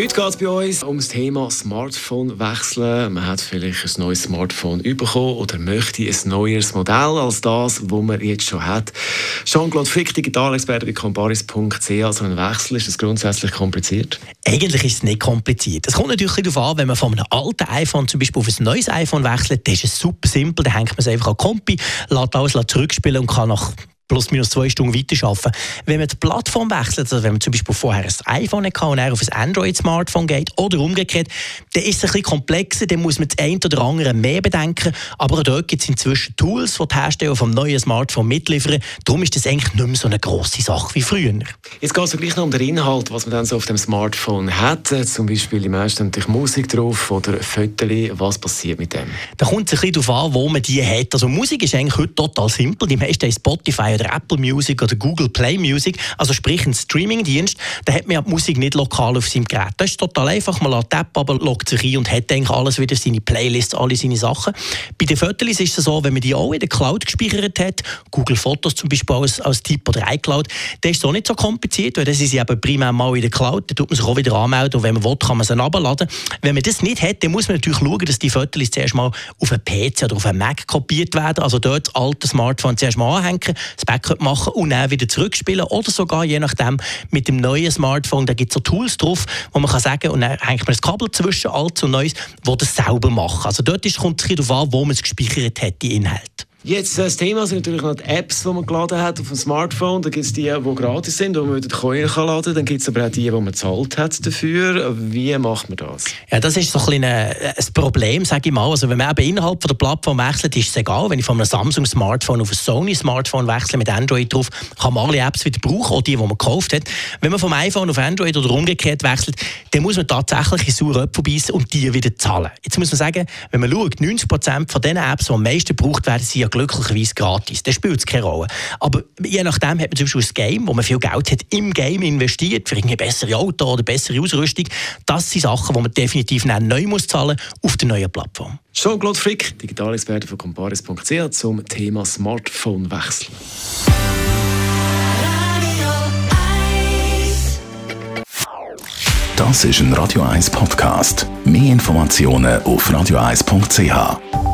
Heute geht es bei uns um das Thema Smartphone wechseln. Man hat vielleicht ein neues Smartphone bekommen oder möchte ein neues Modell als das, das man jetzt schon hat. Jean-Claude Frick, Digitalexperte bei comparis.ch. Also ein Wechsel, ist das grundsätzlich kompliziert? Eigentlich ist es nicht kompliziert. Es kommt natürlich darauf an, wenn man von einem alten iPhone zum Beispiel auf ein neues iPhone wechselt, dann ist es super simpel. Dann hängt man es einfach an Kompi, lässt alles zurückspielen und kann nach plus minus zwei Stunden weiterarbeiten. Wenn man die Plattform wechselt, also wenn man zum Beispiel vorher ein iPhone hatte und dann auf ein Android-Smartphone geht oder umgekehrt, dann ist es ein bisschen komplexer, dann muss man das eine oder andere mehr bedenken. Aber auch dort gibt es inzwischen Tools, die die Hersteller vom neuen Smartphone mitliefern. Darum ist das eigentlich nicht mehr so eine grosse Sache wie früher. Jetzt geht es gleich noch um den Inhalt, was man dann so auf dem Smartphone hat. Zum Beispiel im ersten natürlich Musik drauf oder Fotos. Was passiert mit dem? Da kommt es ein bisschen darauf an, wo man die hat. Also Musik ist eigentlich heute total simpel. Die meisten haben Spotify oder Apple Music oder Google Play Music, also sprich ein Streamingdienst, da hat man ja die Musik nicht lokal auf seinem Gerät. Das ist total einfach, man lädt die App, aber loggt sich ein und hat eigentlich alles wieder, seine Playlists, alle seine Sachen. Bei den Fotos ist es so, wenn man die auch in der Cloud gespeichert hat, Google Fotos zum Beispiel als, als Tipp oder iCloud, dann ist es auch nicht so kompliziert, weil das ist ja primär mal in der Cloud, da tut man sich auch wieder anmelden und wenn man will, kann man sie herunterladen. Wenn man das nicht hat, dann muss man natürlich schauen, dass die Fotos zuerst mal auf einen PC oder auf einen Mac kopiert werden, also dort das alte Smartphone zuerst mal anhängen, Backup machen und dann wieder zurückspielen oder sogar je nachdem mit dem neuen Smartphone, da gibt es so Tools drauf, wo man kann sagen, und dann hängt man das Kabel zwischen alt und neues, wo das selber macht. Also dort ist, kommt es darauf an, wo man es gespeichert hat, die Inhalte. Jetzt das Thema sind natürlich noch die Apps, die man geladen hat auf dem Smartphone. Da gibt es die, die gratis sind, die man mit Coin kann laden. Dann gibt es aber auch die, die man bezahlt hat dafür. Wie macht man das? Ja, das ist so ein, ein Problem, sage ich mal. Also wenn man eben innerhalb der Plattform wechselt, ist es egal. Wenn ich von einem Samsung-Smartphone auf ein Sony-Smartphone wechsle mit Android drauf, kann man alle Apps wieder brauchen, auch die, die man gekauft hat. Wenn man vom iPhone auf Android oder umgekehrt wechselt, dann muss man tatsächlich in saure Äpfel beißen und die wieder zahlen. Jetzt muss man sagen, wenn man schaut, 90% von den Apps, die am meisten gebraucht werden, sind ja glücklicherweise gratis. Das spielt keine Rolle. Aber je nachdem hat man zum Beispiel ein Game, wo man viel Geld hat, im Game investiert, für eine bessere Auto oder bessere Ausrüstung. Das sind Sachen, die man definitiv neu muss zahlen auf der neuen Plattform. Jean-Claude Frick, Digitalexperte von comparis.ch zum Thema Smartphone-Wechsel. Das ist ein Radio 1 Podcast. Mehr Informationen auf radio1.ch.